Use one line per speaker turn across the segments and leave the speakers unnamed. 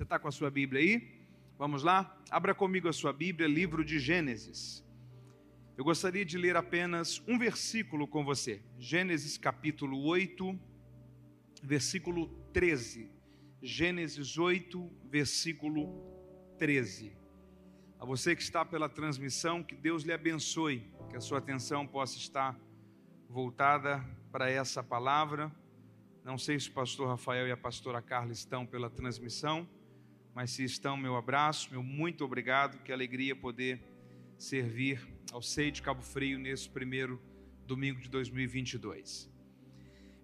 Você está com a sua Bíblia aí? Vamos lá? Abra comigo a sua Bíblia, livro de Gênesis. Eu gostaria de ler apenas um versículo com você. Gênesis capítulo 8, versículo 13. Gênesis 8, versículo 13. A você que está pela transmissão, que Deus lhe abençoe, que a sua atenção possa estar voltada para essa palavra. Não sei se o pastor Rafael e a pastora Carla estão pela transmissão, mas se estão, meu abraço, meu muito obrigado. Que alegria poder servir ao Sei de Cabo Frio nesse primeiro domingo de 2022.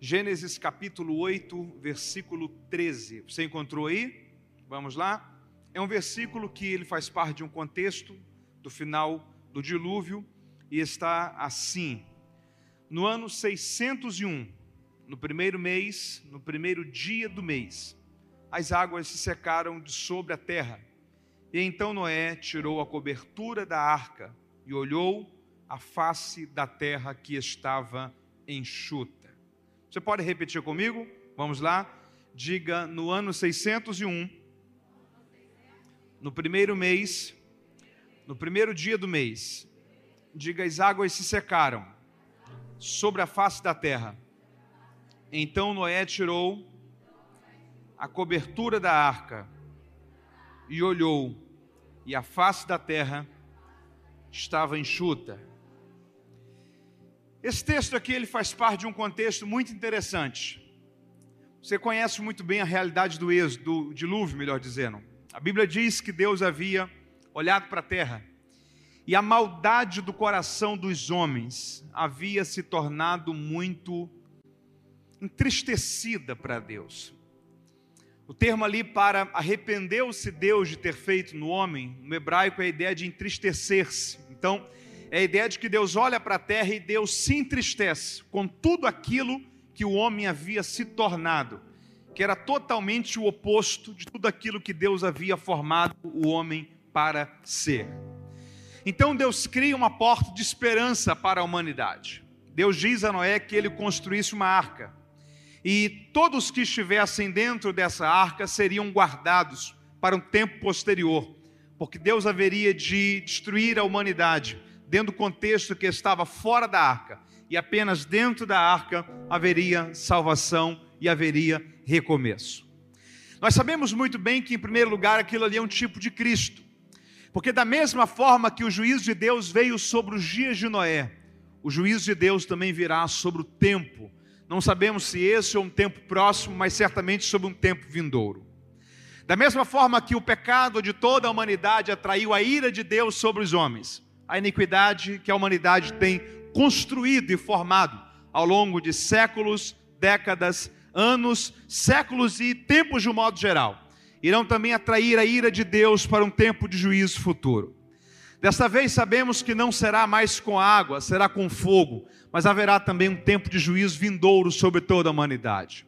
Gênesis capítulo 8, versículo 13. Você encontrou aí? Vamos lá? É um versículo que ele faz parte de um contexto do final do dilúvio e está assim: No ano 601, no primeiro mês, no primeiro dia do mês, as águas se secaram de sobre a terra. E então Noé tirou a cobertura da arca e olhou a face da terra que estava enxuta. Você pode repetir comigo? Vamos lá? Diga no ano 601, no primeiro mês, no primeiro dia do mês, diga as águas se secaram sobre a face da terra. Então Noé tirou a cobertura da arca e olhou, e a face da terra estava enxuta. Esse texto aqui ele faz parte de um contexto muito interessante. Você conhece muito bem a realidade do êxodo, do dilúvio, melhor dizendo. A Bíblia diz que Deus havia olhado para a terra e a maldade do coração dos homens havia se tornado muito entristecida para Deus. O termo ali para arrependeu-se Deus de ter feito no homem, no hebraico é a ideia de entristecer-se. Então, é a ideia de que Deus olha para a terra e Deus se entristece com tudo aquilo que o homem havia se tornado, que era totalmente o oposto de tudo aquilo que Deus havia formado o homem para ser. Então Deus cria uma porta de esperança para a humanidade. Deus diz a Noé que ele construísse uma arca. E todos que estivessem dentro dessa arca seriam guardados para um tempo posterior, porque Deus haveria de destruir a humanidade dentro do contexto que estava fora da arca, e apenas dentro da arca haveria salvação e haveria recomeço. Nós sabemos muito bem que, em primeiro lugar, aquilo ali é um tipo de Cristo, porque, da mesma forma que o juízo de Deus veio sobre os dias de Noé, o juízo de Deus também virá sobre o tempo. Não sabemos se esse é um tempo próximo, mas certamente sobre um tempo vindouro. Da mesma forma que o pecado de toda a humanidade atraiu a ira de Deus sobre os homens, a iniquidade que a humanidade tem construído e formado ao longo de séculos, décadas, anos, séculos e tempos de um modo geral, irão também atrair a ira de Deus para um tempo de juízo futuro. Desta vez sabemos que não será mais com água, será com fogo, mas haverá também um tempo de juízo vindouro sobre toda a humanidade.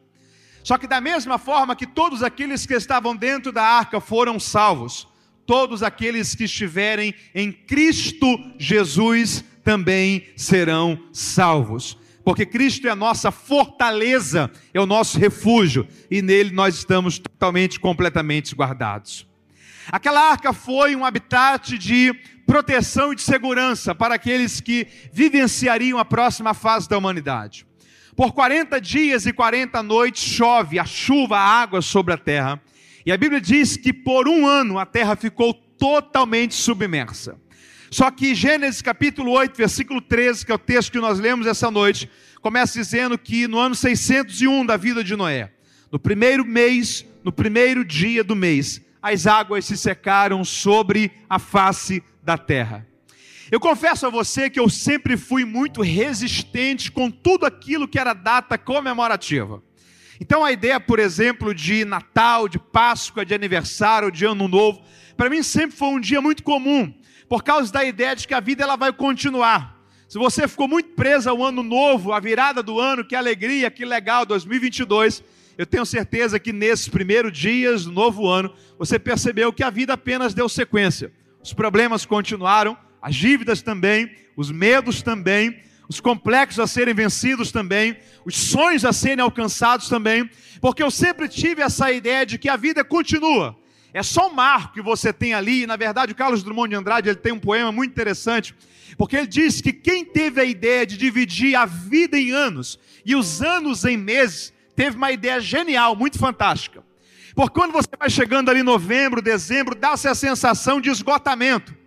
Só que, da mesma forma que todos aqueles que estavam dentro da arca foram salvos, todos aqueles que estiverem em Cristo Jesus também serão salvos. Porque Cristo é a nossa fortaleza, é o nosso refúgio, e nele nós estamos totalmente, completamente guardados. Aquela arca foi um habitat de proteção e de segurança para aqueles que vivenciariam a próxima fase da humanidade. Por 40 dias e 40 noites chove a chuva, a água sobre a terra. E a Bíblia diz que por um ano a terra ficou totalmente submersa. Só que Gênesis capítulo 8, versículo 13, que é o texto que nós lemos essa noite, começa dizendo que no ano 601 da vida de Noé, no primeiro mês, no primeiro dia do mês, as águas se secaram sobre a face da terra. Eu confesso a você que eu sempre fui muito resistente com tudo aquilo que era data comemorativa. Então a ideia, por exemplo, de Natal, de Páscoa, de aniversário, de Ano Novo, para mim sempre foi um dia muito comum, por causa da ideia de que a vida ela vai continuar. Se você ficou muito preso ao ano novo, à virada do ano, que alegria, que legal, 2022, eu tenho certeza que nesses primeiros dias do novo ano, você percebeu que a vida apenas deu sequência. Os problemas continuaram, as dívidas também, os medos também, os complexos a serem vencidos também, os sonhos a serem alcançados também, porque eu sempre tive essa ideia de que a vida continua É só um marco que você tem ali. E, na verdade, o Carlos Drummond de Andrade ele tem um poema muito interessante, porque ele diz que quem teve a ideia de dividir a vida em anos e os anos em meses, teve uma ideia genial, muito fantástica. Porque quando você vai chegando ali novembro, dezembro, dá-se a sensação de esgotamento.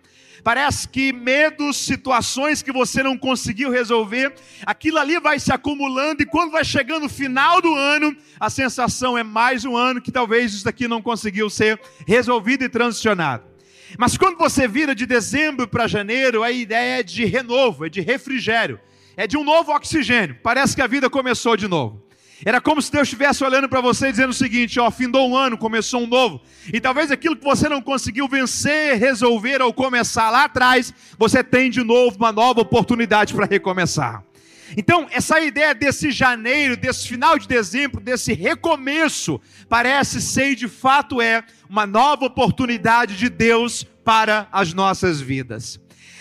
Parece que medos, situações que você não conseguiu resolver, aquilo ali vai se acumulando e quando vai chegando o final do ano, a sensação é mais um ano que talvez isso daqui não conseguiu ser resolvido e transicionado. Mas quando você vira de dezembro para janeiro, a ideia é de renovo, é de refrigério, é de um novo oxigênio. Parece que a vida começou de novo. Era como se Deus estivesse olhando para você e dizendo o seguinte: ó, findou um ano, começou um novo. E talvez aquilo que você não conseguiu vencer, resolver ou começar lá atrás, você tem de novo uma nova oportunidade para recomeçar. Então, essa ideia desse janeiro, desse final de dezembro, desse recomeço, parece ser e de fato é uma nova oportunidade de Deus para as nossas vidas.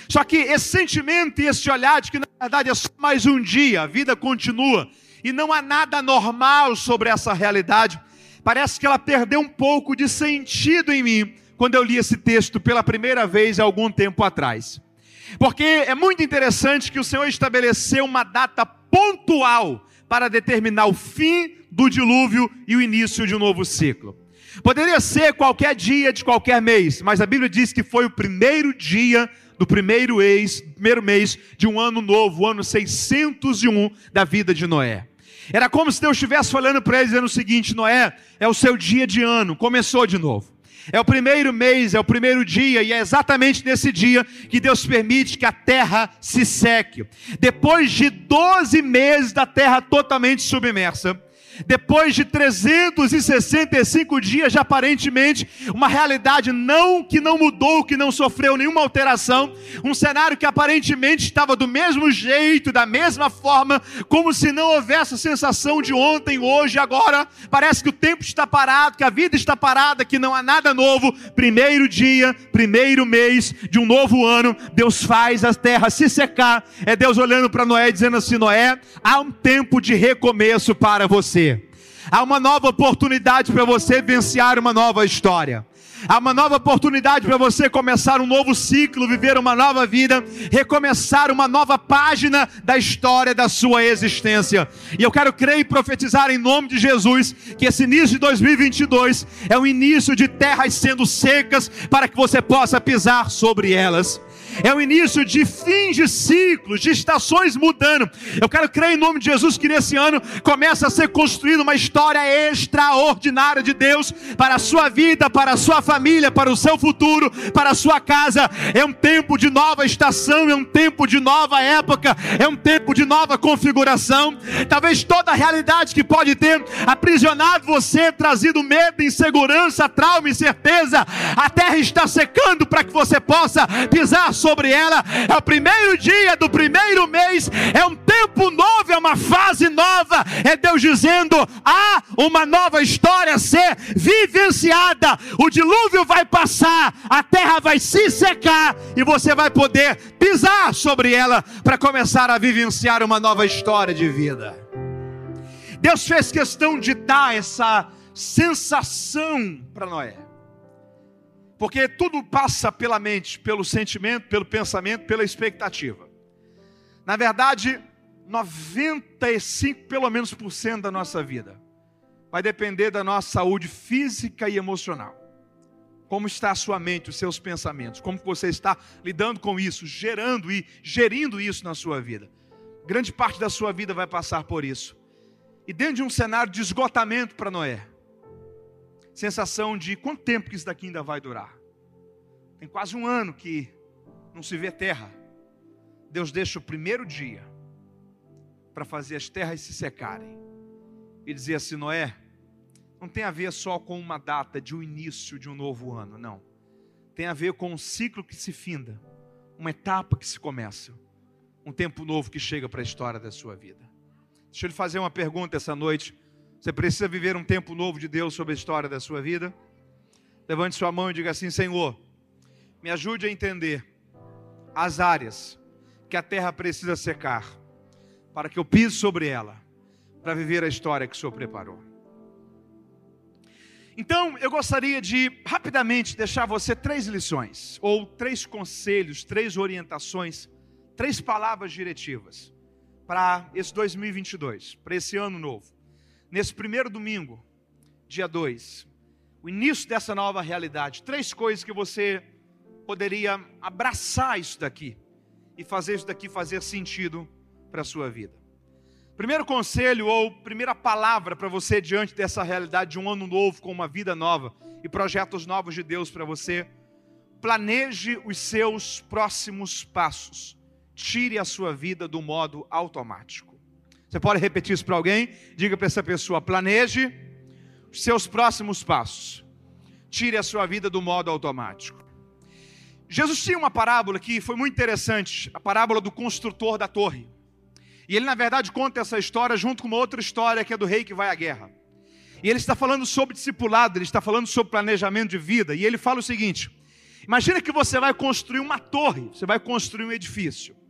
Só que esse sentimento e esse olhar de que na verdade é só mais um dia, a vida continua, e não há nada normal sobre essa realidade. Parece que ela perdeu um pouco de sentido em mim quando eu li esse texto pela primeira vez há algum tempo atrás. Porque é muito interessante que o Senhor estabeleceu uma data pontual para determinar o fim do dilúvio e o início de um novo ciclo. Poderia ser qualquer dia de qualquer mês, mas a Bíblia diz que foi o primeiro dia do primeiro mês, primeiro mês de um ano novo, o ano 601 da vida de Noé. Era como se Deus estivesse olhando para ele dizendo o seguinte: Noé, é o seu dia de ano, começou de novo. É o primeiro mês, é o primeiro dia, e é exatamente nesse dia que Deus permite que a terra se seque. Depois de 12 meses da terra totalmente submersa, depois de 365 dias de aparentemente uma realidade não que não mudou, que não sofreu nenhuma alteração, um cenário que aparentemente estava do mesmo jeito, da mesma forma, como se não houvesse a sensação de ontem, hoje, agora, parece que o tempo está parado, que a vida está parada, que não há nada novo. Primeiro dia, primeiro mês de um novo ano, Deus faz a terra se secar. É Deus olhando para Noé dizendo assim: Noé, há um tempo de recomeço para você. Há uma nova oportunidade para você vivenciar uma nova história. Há uma nova oportunidade para você começar um novo ciclo, viver uma nova vida, recomeçar uma nova página da história da sua existência. E eu quero crer e profetizar em nome de Jesus que esse início de 2022 é o início de terras sendo secas para que você possa pisar sobre elas é o início de fins de ciclos, de estações mudando. Eu quero crer em nome de Jesus que nesse ano começa a ser construída uma história extraordinária de Deus para a sua vida, para a sua família, para o seu futuro, para a sua casa. É um tempo de nova estação, é um tempo de nova época, é um tempo de nova configuração. Talvez toda a realidade que pode ter aprisionado você, trazido medo, insegurança, trauma, incerteza, a terra está secando para que você possa pisar sobre ela. É o primeiro dia do primeiro mês, é um tempo novo, é uma fase nova. É Deus dizendo: há uma nova história a ser vivenciada. O dilúvio vai passar, a terra vai se secar e você vai poder pisar sobre ela para começar a vivenciar uma nova história de vida. Deus fez questão de dar essa sensação para Noé. Porque tudo passa pela mente, pelo sentimento, pelo pensamento, pela expectativa. Na verdade, 95 pelo menos por cento da nossa vida vai depender da nossa saúde física e emocional. Como está a sua mente, os seus pensamentos, como você está lidando com isso, gerando e gerindo isso na sua vida. Grande parte da sua vida vai passar por isso. E dentro de um cenário de esgotamento para Noé, sensação de quanto tempo que isso daqui ainda vai durar. Tem quase um ano que não se vê terra. Deus deixa o primeiro dia para fazer as terras se secarem. E dizer assim: Noé, não tem a ver só com uma data de um início de um novo ano, não. Tem a ver com um ciclo que se finda, uma etapa que se começa, um tempo novo que chega para a história da sua vida. Deixa eu lhe fazer uma pergunta essa noite. Você precisa viver um tempo novo de Deus sobre a história da sua vida? Levante sua mão e diga assim: Senhor, me ajude a entender as áreas que a terra precisa secar, para que eu pise sobre ela, para viver a história que o Senhor preparou. Então, eu gostaria de rapidamente deixar você três lições, ou três conselhos, três orientações, três palavras diretivas para esse 2022, para esse ano novo. Nesse primeiro domingo, dia 2, o início dessa nova realidade, três coisas que você poderia abraçar isso daqui e fazer isso daqui fazer sentido para a sua vida. Primeiro conselho ou primeira palavra para você diante dessa realidade de um ano novo com uma vida nova e projetos novos de Deus para você, planeje os seus próximos passos. Tire a sua vida do modo automático. Você pode repetir isso para alguém? Diga para essa pessoa: planeje os seus próximos passos. Tire a sua vida do modo automático. Jesus tinha uma parábola que foi muito interessante, a parábola do construtor da torre. E ele, na verdade, conta essa história junto com uma outra história que é do rei que vai à guerra. E ele está falando sobre discipulado, ele está falando sobre planejamento de vida. E ele fala o seguinte: imagina que você vai construir uma torre, você vai construir um edifício.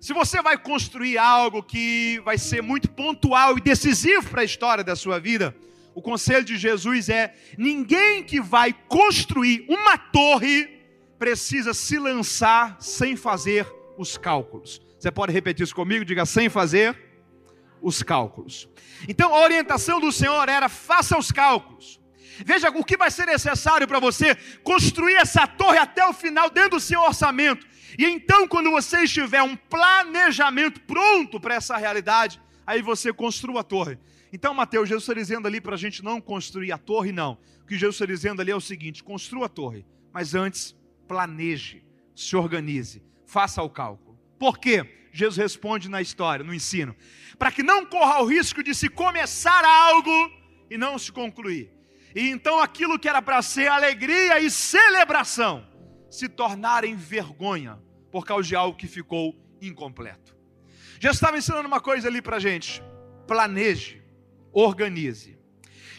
Se você vai construir algo que vai ser muito pontual e decisivo para a história da sua vida, o conselho de Jesus é: ninguém que vai construir uma torre precisa se lançar sem fazer os cálculos. Você pode repetir isso comigo? Diga sem fazer os cálculos. Então a orientação do Senhor era: faça os cálculos. Veja o que vai ser necessário para você construir essa torre até o final dentro do seu orçamento. E então, quando você estiver um planejamento pronto para essa realidade, aí você construa a torre. Então, Mateus, Jesus está dizendo ali para a gente não construir a torre, não. O que Jesus está dizendo ali é o seguinte: construa a torre, mas antes planeje, se organize, faça o cálculo. Por quê? Jesus responde na história, no ensino. Para que não corra o risco de se começar algo e não se concluir. E então aquilo que era para ser alegria e celebração se tornarem vergonha por causa de algo que ficou incompleto. Já estava ensinando uma coisa ali para gente. Planeje, organize.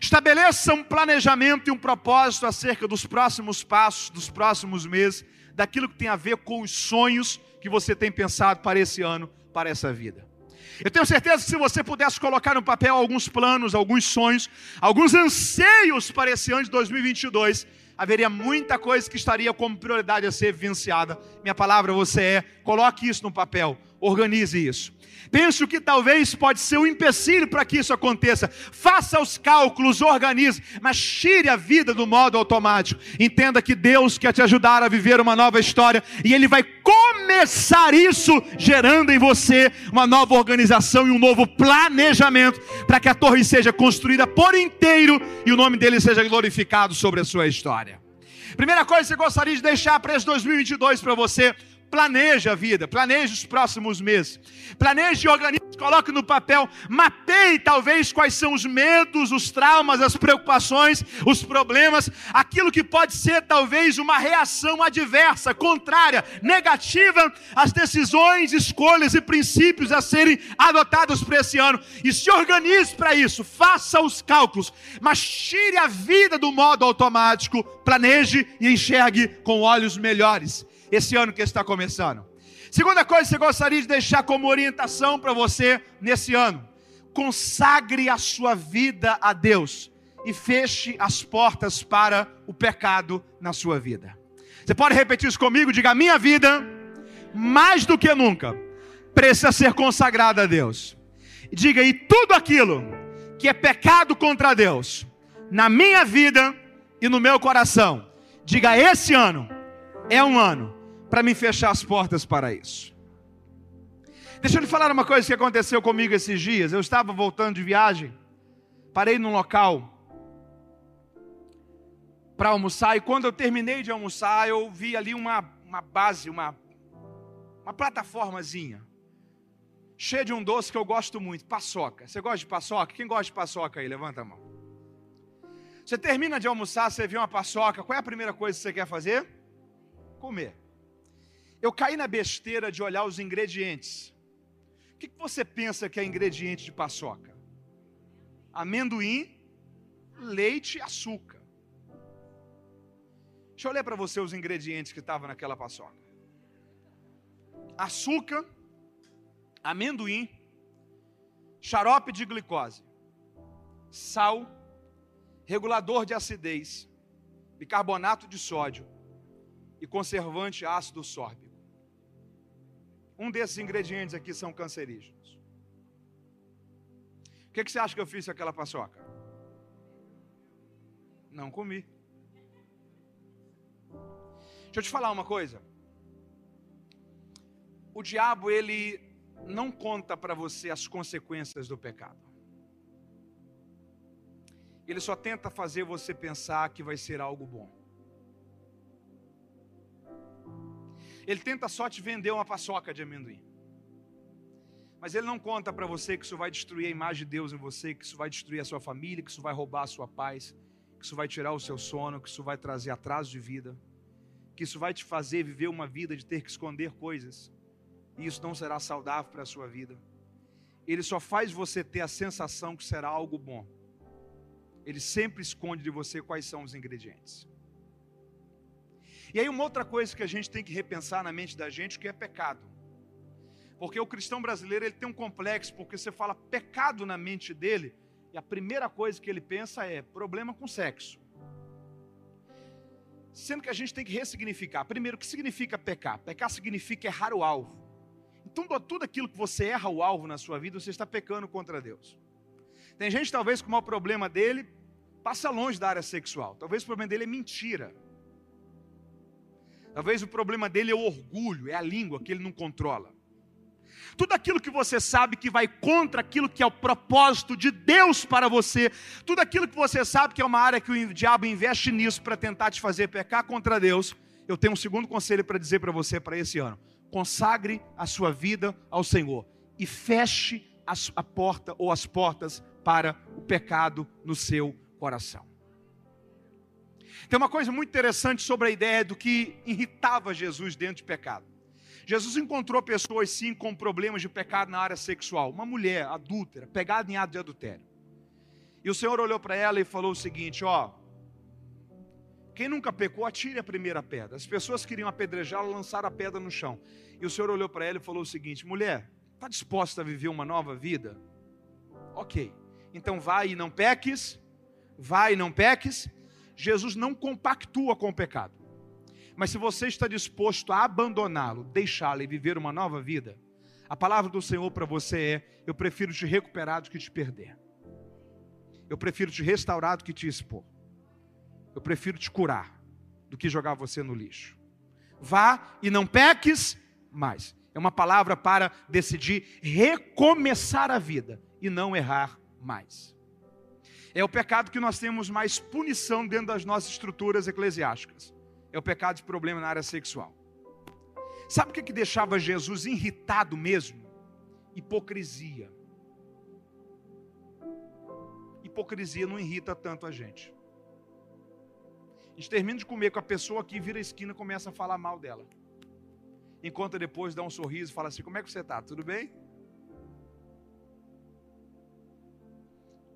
Estabeleça um planejamento e um propósito acerca dos próximos passos, dos próximos meses, daquilo que tem a ver com os sonhos que você tem pensado para esse ano, para essa vida. Eu tenho certeza que se você pudesse colocar no papel alguns planos, alguns sonhos, alguns anseios para esse ano de 2022, haveria muita coisa que estaria como prioridade a ser vivenciada. Minha palavra você é, coloque isso no papel, organize isso. Penso que talvez pode ser um empecilho para que isso aconteça. Faça os cálculos, organize, mas tire a vida do modo automático. Entenda que Deus quer te ajudar a viver uma nova história e Ele vai começar isso gerando em você uma nova organização e um novo planejamento para que a torre seja construída por inteiro e o nome dele seja glorificado sobre a sua história. Primeira coisa que você gostaria de deixar para esse 2022 para você Planeje a vida, planeje os próximos meses. Planeje e organize, coloque no papel, mapeie talvez quais são os medos, os traumas, as preocupações, os problemas, aquilo que pode ser talvez uma reação adversa, contrária, negativa às decisões, escolhas e princípios a serem adotados para esse ano. E se organize para isso, faça os cálculos, mas tire a vida do modo automático, planeje e enxergue com olhos melhores esse ano que está começando. Segunda coisa que você gostaria de deixar como orientação para você nesse ano: consagre a sua vida a Deus e feche as portas para o pecado na sua vida. Você pode repetir isso comigo? Diga: minha vida, mais do que nunca, precisa ser consagrada a Deus. Diga: e tudo aquilo que é pecado contra Deus, na minha vida e no meu coração, diga: esse ano é um ano para me fechar as portas para isso. Deixa eu lhe falar uma coisa que aconteceu comigo esses dias. Eu estava voltando de viagem, parei num local para almoçar, e quando eu terminei de almoçar, eu vi ali uma, uma base, uma, uma plataformazinha, cheia de um doce que eu gosto muito, paçoca. Você gosta de paçoca? Quem gosta de paçoca aí? Levanta a mão. Você termina de almoçar, você vê uma paçoca, qual é a primeira coisa que você quer fazer? Comer. Eu caí na besteira de olhar os ingredientes. O que você pensa que é ingrediente de paçoca? Amendoim, leite e açúcar. Deixa eu ler para você os ingredientes que estavam naquela paçoca: açúcar, amendoim, xarope de glicose, sal, regulador de acidez, bicarbonato de sódio e conservante ácido sórbico. Um desses ingredientes aqui são cancerígenos. O que, que você acha que eu fiz com aquela paçoca? Não comi. Deixa eu te falar uma coisa. O diabo, ele não conta para você as consequências do pecado. Ele só tenta fazer você pensar que vai ser algo bom. Ele tenta só te vender uma paçoca de amendoim. Mas ele não conta para você que isso vai destruir a imagem de Deus em você, que isso vai destruir a sua família, que isso vai roubar a sua paz, que isso vai tirar o seu sono, que isso vai trazer atraso de vida, que isso vai te fazer viver uma vida de ter que esconder coisas. E isso não será saudável para a sua vida. Ele só faz você ter a sensação que será algo bom. Ele sempre esconde de você quais são os ingredientes. E aí uma outra coisa que a gente tem que repensar na mente da gente, que é pecado. Porque o cristão brasileiro, ele tem um complexo, porque você fala pecado na mente dele, e a primeira coisa que ele pensa é problema com sexo. Sendo que a gente tem que ressignificar. Primeiro, o que significa pecar? Pecar significa errar o alvo. Então, tudo aquilo que você erra o alvo na sua vida, você está pecando contra Deus. Tem gente, talvez, com o maior problema dele, passa longe da área sexual. Talvez o problema dele é mentira. Talvez o problema dele é o orgulho, é a língua que ele não controla. Tudo aquilo que você sabe que vai contra aquilo que é o propósito de Deus para você, tudo aquilo que você sabe que é uma área que o diabo investe nisso para tentar te fazer pecar contra Deus, eu tenho um segundo conselho para dizer para você para esse ano. Consagre a sua vida ao Senhor e feche a porta ou as portas para o pecado no seu coração. Tem uma coisa muito interessante sobre a ideia do que irritava Jesus dentro de pecado. Jesus encontrou pessoas sim com problemas de pecado na área sexual. Uma mulher adúltera, pegada em ato de adultério. E o Senhor olhou para ela e falou o seguinte: Ó, quem nunca pecou, atire a primeira pedra. As pessoas queriam apedrejá-la, lançaram a pedra no chão. E o Senhor olhou para ela e falou o seguinte: Mulher, está disposta a viver uma nova vida? Ok, então vai e não peques, vai e não peques. Jesus não compactua com o pecado. Mas se você está disposto a abandoná-lo, deixá-lo e viver uma nova vida, a palavra do Senhor para você é: eu prefiro te recuperar do que te perder. Eu prefiro te restaurar do que te expor. Eu prefiro te curar do que jogar você no lixo. Vá e não peques mais. É uma palavra para decidir recomeçar a vida e não errar mais. É o pecado que nós temos mais punição dentro das nossas estruturas eclesiásticas. É o pecado de problema na área sexual. Sabe o que, que deixava Jesus irritado mesmo? Hipocrisia. Hipocrisia não irrita tanto a gente. A gente termina de comer com a pessoa aqui, vira a esquina e começa a falar mal dela. Enquanto depois dá um sorriso e fala assim: Como é que você está? Tudo bem?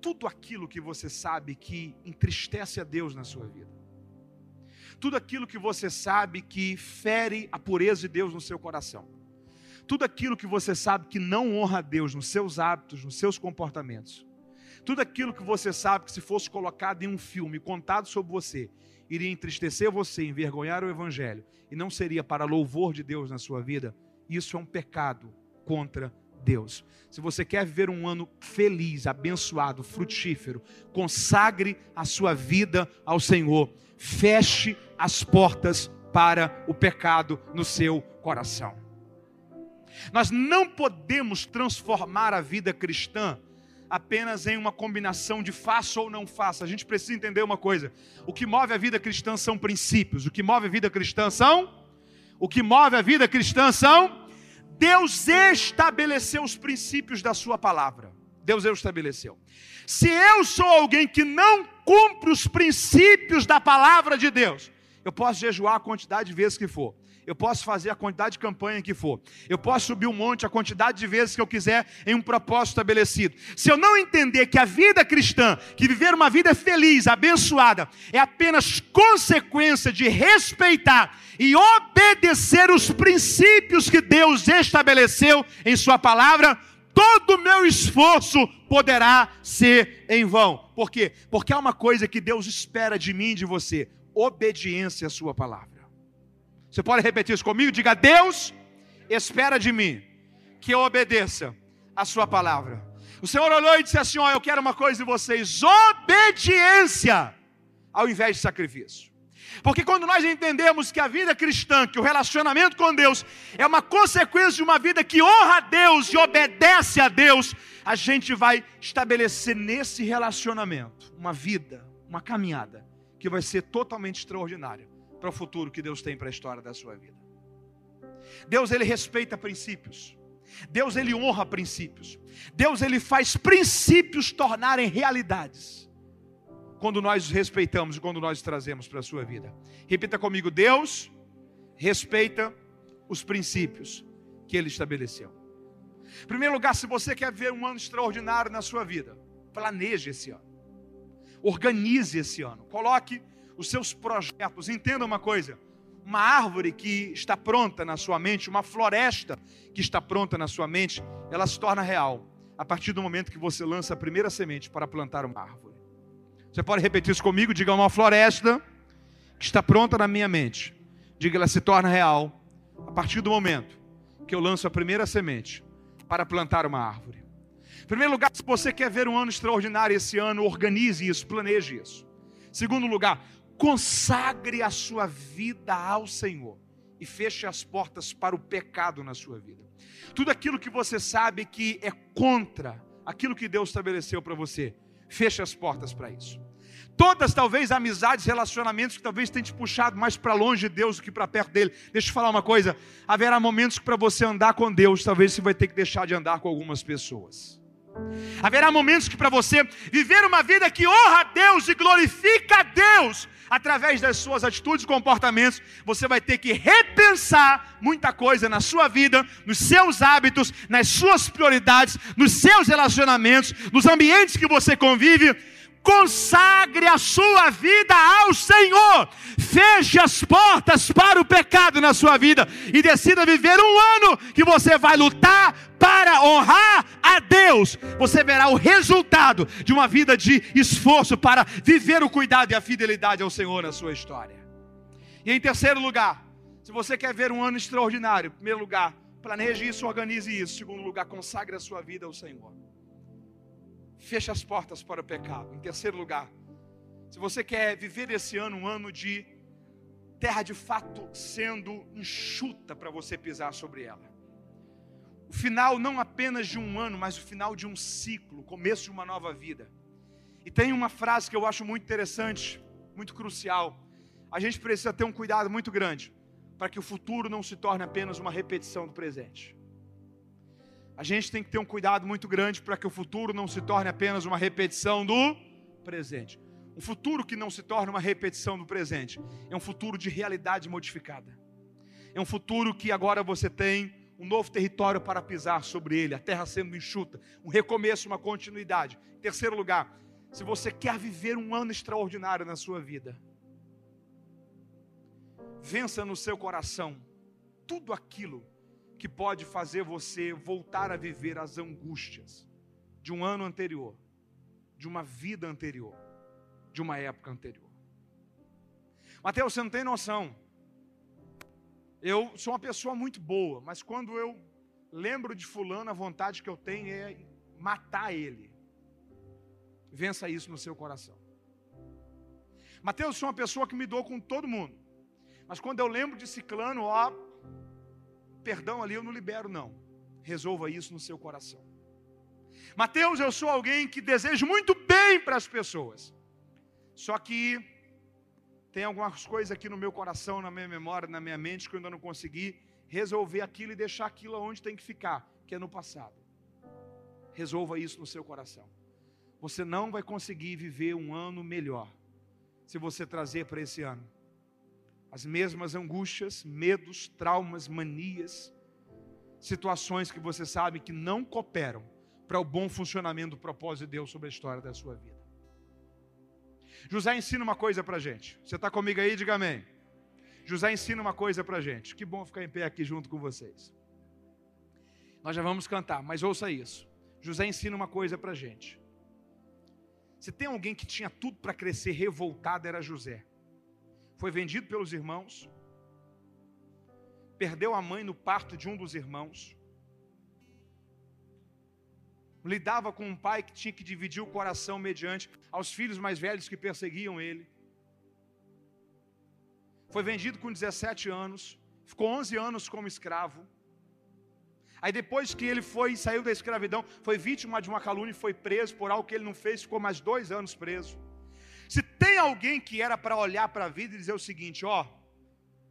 Tudo aquilo que você sabe que entristece a Deus na sua vida. Tudo aquilo que você sabe que fere a pureza de Deus no seu coração. Tudo aquilo que você sabe que não honra a Deus nos seus hábitos, nos seus comportamentos. Tudo aquilo que você sabe que se fosse colocado em um filme contado sobre você, iria entristecer você, envergonhar o evangelho e não seria para louvor de Deus na sua vida, isso é um pecado contra Deus. Se você quer viver um ano feliz, abençoado, frutífero, consagre a sua vida ao Senhor. Feche as portas para o pecado no seu coração. Nós não podemos transformar a vida cristã apenas em uma combinação de faça ou não faça. A gente precisa entender uma coisa: o que move a vida cristã são princípios, o que move a vida cristã são o que move a vida cristã são Deus estabeleceu os princípios da sua palavra. Deus estabeleceu. Se eu sou alguém que não cumpre os princípios da palavra de Deus, eu posso jejuar a quantidade de vezes que for. Eu posso fazer a quantidade de campanha que for. Eu posso subir um monte a quantidade de vezes que eu quiser em um propósito estabelecido. Se eu não entender que a vida cristã, que viver uma vida feliz, abençoada, é apenas consequência de respeitar e obedecer os princípios que Deus estabeleceu em Sua palavra, todo o meu esforço poderá ser em vão. Por quê? Porque há uma coisa que Deus espera de mim e de você: obediência à Sua palavra. Você pode repetir isso comigo? Diga: Deus espera de mim que eu obedeça a Sua palavra. O Senhor olhou e disse assim: Ó, eu quero uma coisa de vocês: obediência ao invés de sacrifício. Porque quando nós entendemos que a vida cristã, que o relacionamento com Deus é uma consequência de uma vida que honra a Deus e obedece a Deus, a gente vai estabelecer nesse relacionamento uma vida, uma caminhada que vai ser totalmente extraordinária para o futuro que Deus tem para a história da sua vida. Deus ele respeita princípios. Deus ele honra princípios. Deus ele faz princípios tornarem realidades quando nós os respeitamos e quando nós os trazemos para a sua vida. Repita comigo: Deus respeita os princípios que Ele estabeleceu. Em primeiro lugar, se você quer ver um ano extraordinário na sua vida, planeje esse ano, organize esse ano, coloque os seus projetos. Entenda uma coisa: uma árvore que está pronta na sua mente, uma floresta que está pronta na sua mente, ela se torna real a partir do momento que você lança a primeira semente para plantar uma árvore. Você pode repetir isso comigo? Diga uma floresta que está pronta na minha mente. Diga, ela se torna real a partir do momento que eu lanço a primeira semente para plantar uma árvore. Em primeiro lugar, se você quer ver um ano extraordinário esse ano, organize isso, planeje isso. Segundo lugar, consagre a sua vida ao Senhor e feche as portas para o pecado na sua vida. Tudo aquilo que você sabe que é contra aquilo que Deus estabeleceu para você, feche as portas para isso. Todas, talvez, amizades, relacionamentos que talvez tenham te puxado mais para longe de Deus do que para perto dele. Deixa eu falar uma coisa: haverá momentos que para você andar com Deus, talvez você vai ter que deixar de andar com algumas pessoas. Haverá momentos que para você viver uma vida que honra a Deus e glorifica a Deus, através das suas atitudes e comportamentos, você vai ter que repensar muita coisa na sua vida, nos seus hábitos, nas suas prioridades, nos seus relacionamentos, nos ambientes que você convive consagre a sua vida ao Senhor, feche as portas para o pecado na sua vida e decida viver um ano que você vai lutar para honrar a Deus. Você verá o resultado de uma vida de esforço para viver o cuidado e a fidelidade ao Senhor na sua história. E em terceiro lugar, se você quer ver um ano extraordinário, em primeiro lugar, planeje isso, organize isso. Em segundo lugar, consagre a sua vida ao Senhor feche as portas para o pecado. Em terceiro lugar, se você quer viver esse ano um ano de terra de fato sendo enxuta para você pisar sobre ela. O final não apenas de um ano, mas o final de um ciclo, começo de uma nova vida. E tem uma frase que eu acho muito interessante, muito crucial. A gente precisa ter um cuidado muito grande para que o futuro não se torne apenas uma repetição do presente a gente tem que ter um cuidado muito grande para que o futuro não se torne apenas uma repetição do presente. Um futuro que não se torne uma repetição do presente é um futuro de realidade modificada. É um futuro que agora você tem um novo território para pisar sobre ele, a terra sendo enxuta, um recomeço, uma continuidade. Em terceiro lugar, se você quer viver um ano extraordinário na sua vida, vença no seu coração tudo aquilo que pode fazer você voltar a viver as angústias de um ano anterior, de uma vida anterior, de uma época anterior. Mateus, você não tem noção. Eu sou uma pessoa muito boa, mas quando eu lembro de fulano, a vontade que eu tenho é matar ele. Vença isso no seu coração. Mateus, eu sou uma pessoa que me dou com todo mundo. Mas quando eu lembro de ciclano, ó, perdão ali eu não libero, não. Resolva isso no seu coração. Mateus, eu sou alguém que desejo muito bem para as pessoas. Só que tem algumas coisas aqui no meu coração, na minha memória, na minha mente, que eu ainda não consegui resolver aquilo e deixar aquilo onde tem que ficar, que é no passado. Resolva isso no seu coração. Você não vai conseguir viver um ano melhor se você trazer para esse ano as mesmas angústias, medos, traumas, manias, situações que você sabe que não cooperam para o bom funcionamento do propósito de Deus sobre a história da sua vida. José ensina uma coisa para a gente. Você está comigo aí? Diga amém. José ensina uma coisa para a gente. Que bom ficar em pé aqui junto com vocês. Nós já vamos cantar, mas ouça isso. José ensina uma coisa para gente. Se tem alguém que tinha tudo para crescer revoltado, era José. Foi vendido pelos irmãos, perdeu a mãe no parto de um dos irmãos, lidava com um pai que tinha que dividir o coração mediante aos filhos mais velhos que perseguiam ele. Foi vendido com 17 anos, ficou 11 anos como escravo. Aí depois que ele foi saiu da escravidão, foi vítima de uma calúnia e foi preso por algo que ele não fez, ficou mais dois anos preso. Se tem alguém que era para olhar para a vida e dizer o seguinte, ó,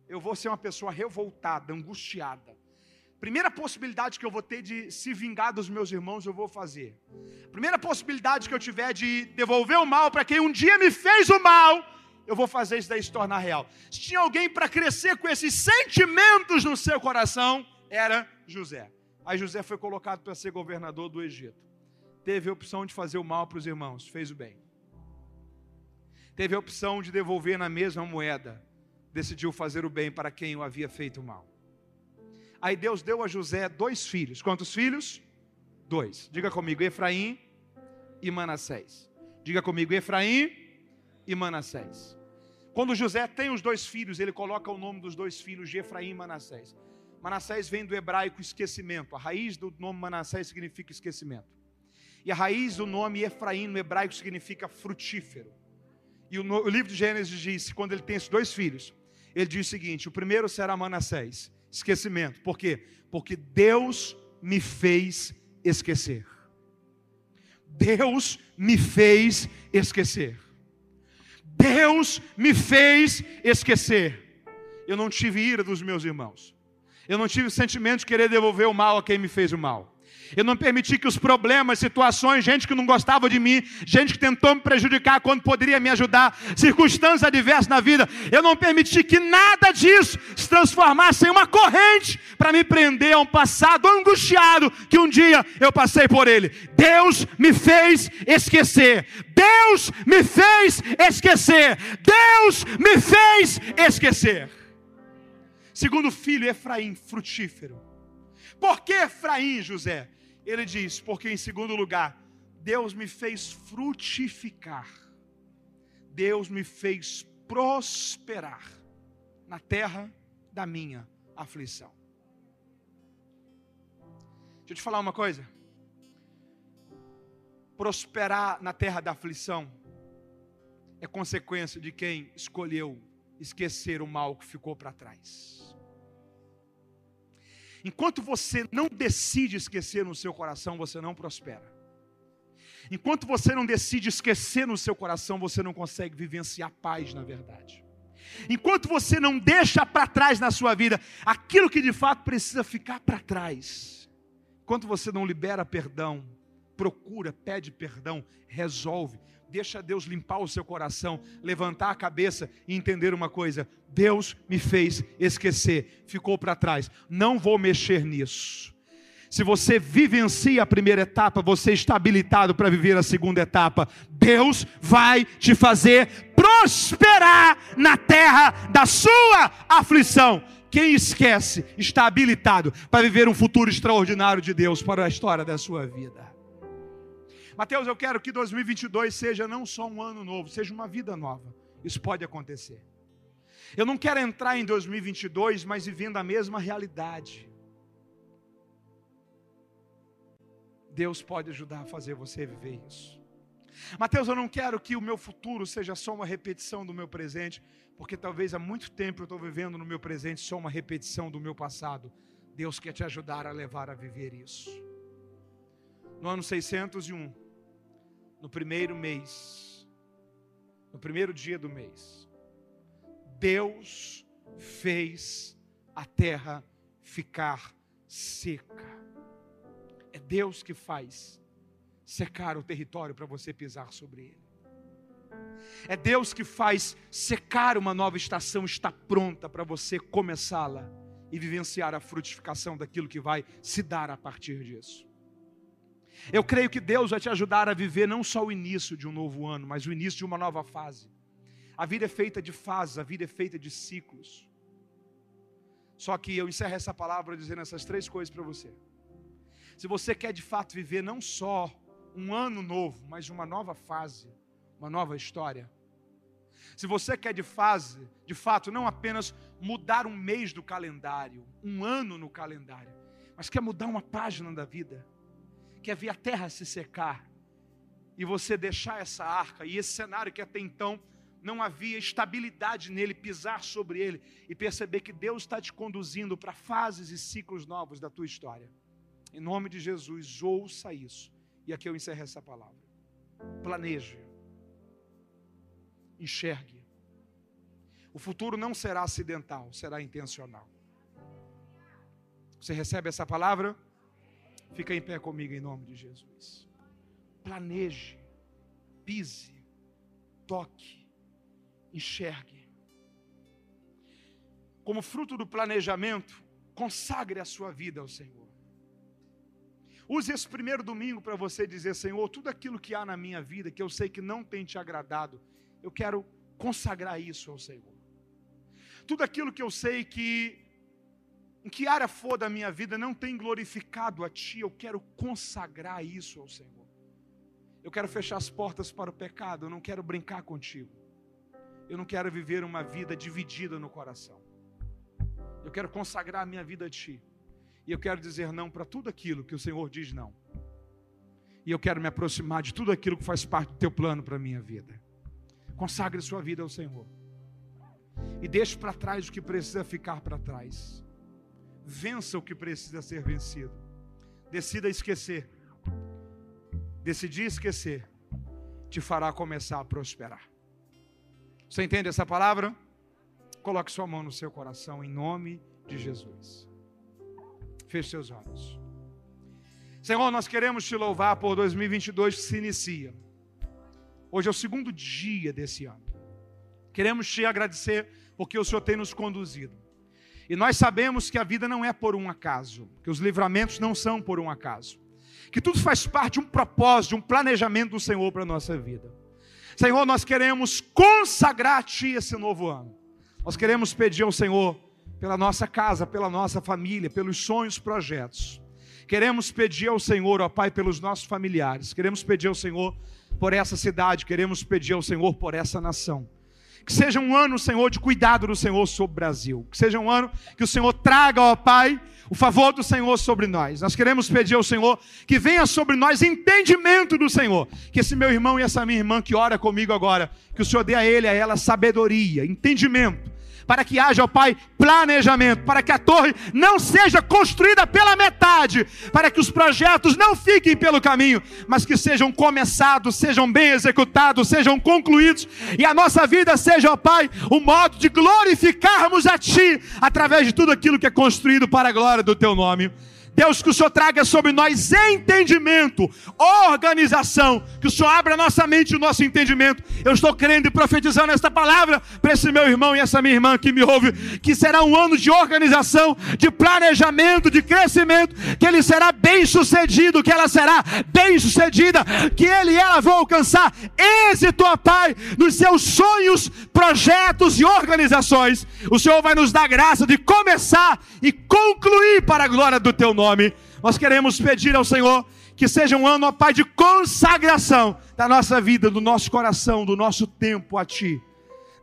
eu vou ser uma pessoa revoltada, angustiada. Primeira possibilidade que eu vou ter de se vingar dos meus irmãos, eu vou fazer. Primeira possibilidade que eu tiver de devolver o mal para quem um dia me fez o mal, eu vou fazer isso daí se tornar real. Se tinha alguém para crescer com esses sentimentos no seu coração, era José. Aí José foi colocado para ser governador do Egito. Teve a opção de fazer o mal para os irmãos, fez o bem. Teve a opção de devolver na mesma moeda, decidiu fazer o bem para quem o havia feito mal. Aí Deus deu a José dois filhos. Quantos filhos? Dois. Diga comigo, Efraim e Manassés. Diga comigo, Efraim e Manassés. Quando José tem os dois filhos, ele coloca o nome dos dois filhos de Efraim e Manassés. Manassés vem do hebraico esquecimento. A raiz do nome Manassés significa esquecimento. E a raiz do nome Efraim no hebraico significa frutífero. E o, livro de Gênesis diz, quando ele tem esses dois filhos, ele diz o seguinte: o primeiro será Manassés, esquecimento. Por quê? Porque Deus me fez esquecer. Deus me fez esquecer. Deus me fez esquecer. Eu não tive ira dos meus irmãos. Eu não tive o sentimento de querer devolver o mal a quem me fez o mal. Eu não permiti que os problemas, situações, gente que não gostava de mim, gente que tentou me prejudicar quando poderia me ajudar, circunstâncias adversas na vida, eu não permiti que nada disso se transformasse em uma corrente para me prender a um passado angustiado que um dia eu passei por ele. Deus me fez esquecer. Deus me fez esquecer. Deus me fez esquecer. Segundo filho, Efraim, frutífero. Por que Efraim, José? Ele diz: porque em segundo lugar, Deus me fez frutificar. Deus me fez prosperar na terra da minha aflição. Deixa eu te falar uma coisa. Prosperar na terra da aflição é consequência de quem escolheu esquecer o mal que ficou para trás. Enquanto você não decide esquecer no seu coração, você não prospera. Enquanto você não decide esquecer no seu coração, você não consegue vivenciar paz na verdade. Enquanto você não deixa para trás na sua vida aquilo que de fato precisa ficar para trás. Enquanto você não libera perdão, procura, pede perdão, resolve, deixa Deus limpar o seu coração, levantar a cabeça e entender uma coisa: Deus me fez esquecer, ficou para trás, não vou mexer nisso. Se você vivencia a primeira etapa, você está habilitado para viver a segunda etapa. Deus vai te fazer prosperar na terra da sua aflição. Quem esquece está habilitado para viver um futuro extraordinário de Deus para a história da sua vida. Mateus, eu quero que 2022 seja não só um ano novo, seja uma vida nova. Isso pode acontecer. Eu não quero entrar em 2022, mas vivendo a mesma realidade. Deus pode ajudar a fazer você viver isso. Mateus, eu não quero que o meu futuro seja só uma repetição do meu presente, porque talvez há muito tempo eu estou vivendo no meu presente só uma repetição do meu passado. Deus quer te ajudar a levar a viver isso. No ano 601, no primeiro mês, no primeiro dia do mês, Deus fez a terra ficar seca. É Deus que faz secar o território para você pisar sobre ele. É Deus que faz secar uma nova estação, está pronta para você começá-la e vivenciar a frutificação daquilo que vai se dar a partir disso. Eu creio que Deus vai te ajudar a viver não só o início de um novo ano, mas o início de uma nova fase. A vida é feita de fases, a vida é feita de ciclos. Só que eu encerro essa palavra dizendo essas três coisas para você. Se você quer de fato viver não só um ano novo, mas uma nova fase, uma nova história. Se você quer de fase, de fato, não apenas mudar um mês do calendário, um ano no calendário, mas quer mudar uma página da vida, quer ver a terra se secar e você deixar essa arca e esse cenário que até então não havia estabilidade nele, pisar sobre ele e perceber que Deus está te conduzindo para fases e ciclos novos da tua história. Em nome de Jesus, ouça isso. E aqui eu encerro essa palavra. Planeje. Enxergue. O futuro não será acidental, será intencional. Você recebe essa palavra? Fica em pé comigo em nome de Jesus. Planeje, pise, toque, enxergue. Como fruto do planejamento, consagre a sua vida ao Senhor. Use esse primeiro domingo para você dizer: Senhor, tudo aquilo que há na minha vida que eu sei que não tem te agradado, eu quero consagrar isso ao Senhor. Tudo aquilo que eu sei que, em que área for da minha vida, não tem glorificado a Ti, eu quero consagrar isso ao Senhor. Eu quero fechar as portas para o pecado, eu não quero brincar contigo. Eu não quero viver uma vida dividida no coração. Eu quero consagrar a minha vida a Ti. E eu quero dizer não para tudo aquilo que o Senhor diz não. E eu quero me aproximar de tudo aquilo que faz parte do teu plano para a minha vida. Consagre sua vida ao Senhor. E deixe para trás o que precisa ficar para trás. Vença o que precisa ser vencido. Decida esquecer. Decidir esquecer te fará começar a prosperar. Você entende essa palavra? Coloque sua mão no seu coração em nome de Jesus. Feche seus olhos. Senhor, nós queremos te louvar por 2022 que se inicia. Hoje é o segundo dia desse ano. Queremos te agradecer porque o Senhor tem nos conduzido. E nós sabemos que a vida não é por um acaso, que os livramentos não são por um acaso, que tudo faz parte de um propósito, de um planejamento do Senhor para a nossa vida. Senhor, nós queremos consagrar a Ti esse novo ano. Nós queremos pedir ao Senhor pela nossa casa, pela nossa família, pelos sonhos, projetos. Queremos pedir ao Senhor, ó Pai, pelos nossos familiares. Queremos pedir ao Senhor por essa cidade. Queremos pedir ao Senhor por essa nação. Que seja um ano, Senhor, de cuidado do Senhor sobre o Brasil. Que seja um ano que o Senhor traga, ó Pai, o favor do Senhor sobre nós. Nós queremos pedir ao Senhor que venha sobre nós entendimento do Senhor. Que esse meu irmão e essa minha irmã que ora comigo agora, que o Senhor dê a ele, a ela sabedoria, entendimento para que haja, ó Pai, planejamento, para que a torre não seja construída pela metade, para que os projetos não fiquem pelo caminho, mas que sejam começados, sejam bem executados, sejam concluídos, e a nossa vida seja, ó Pai, um modo de glorificarmos a Ti através de tudo aquilo que é construído para a glória do Teu nome. Deus, que o Senhor traga sobre nós entendimento, organização, que o Senhor abra nossa mente e o nosso entendimento. Eu estou crendo e profetizando esta palavra para esse meu irmão e essa minha irmã que me ouve, que será um ano de organização, de planejamento, de crescimento, que ele será bem sucedido, que ela será bem sucedida, que ele e ela vão alcançar êxito, ó Pai, nos seus sonhos, projetos e organizações. O Senhor vai nos dar graça de começar e concluir para a glória do teu nome. Nós queremos pedir ao Senhor que seja um ano, ó Pai, de consagração da nossa vida, do nosso coração, do nosso tempo a Ti.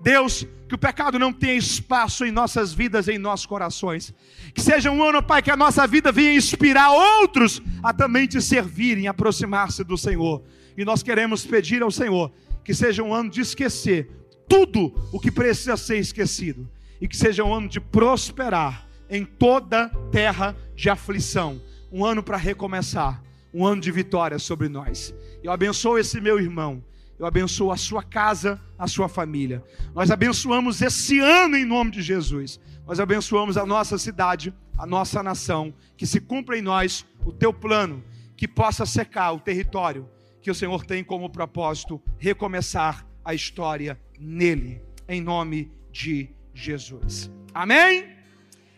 Deus, que o pecado não tenha espaço em nossas vidas, em nossos corações. Que seja um ano, Pai, que a nossa vida venha inspirar outros a também te servirem, aproximar-se do Senhor. E nós queremos pedir ao Senhor que seja um ano de esquecer tudo o que precisa ser esquecido. E que seja um ano de prosperar em toda terra de aflição. Um ano para recomeçar, um ano de vitória sobre nós. Eu abençoo esse meu irmão. Eu abençoo a sua casa, a sua família. Nós abençoamos esse ano em nome de Jesus. Nós abençoamos a nossa cidade, a nossa nação. Que se cumpra em nós o teu plano, que possa secar o território que o Senhor tem como propósito recomeçar a história nele, em nome de Jesus. Amém?